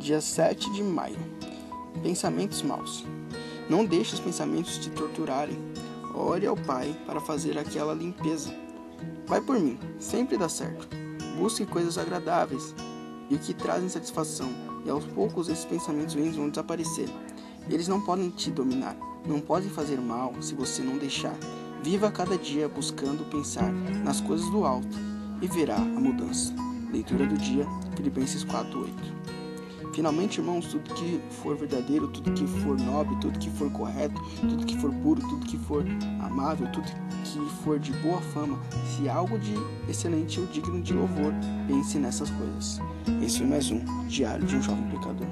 dia 7 de maio. Pensamentos maus. Não deixe os pensamentos te torturarem. Ore ao Pai para fazer aquela limpeza. Vai por mim, sempre dá certo. Busque coisas agradáveis e que trazem satisfação, e aos poucos esses pensamentos ruins vão desaparecer. Eles não podem te dominar, não podem fazer mal se você não deixar. Viva cada dia buscando pensar nas coisas do alto e verá a mudança. Leitura do dia, Filipenses 4:8. Finalmente, irmãos, tudo que for verdadeiro, tudo que for nobre, tudo que for correto, tudo que for puro, tudo que for amável, tudo que for de boa fama, se algo de excelente ou digno de louvor, pense nessas coisas. Esse foi mais um Diário de um Jovem Pecador.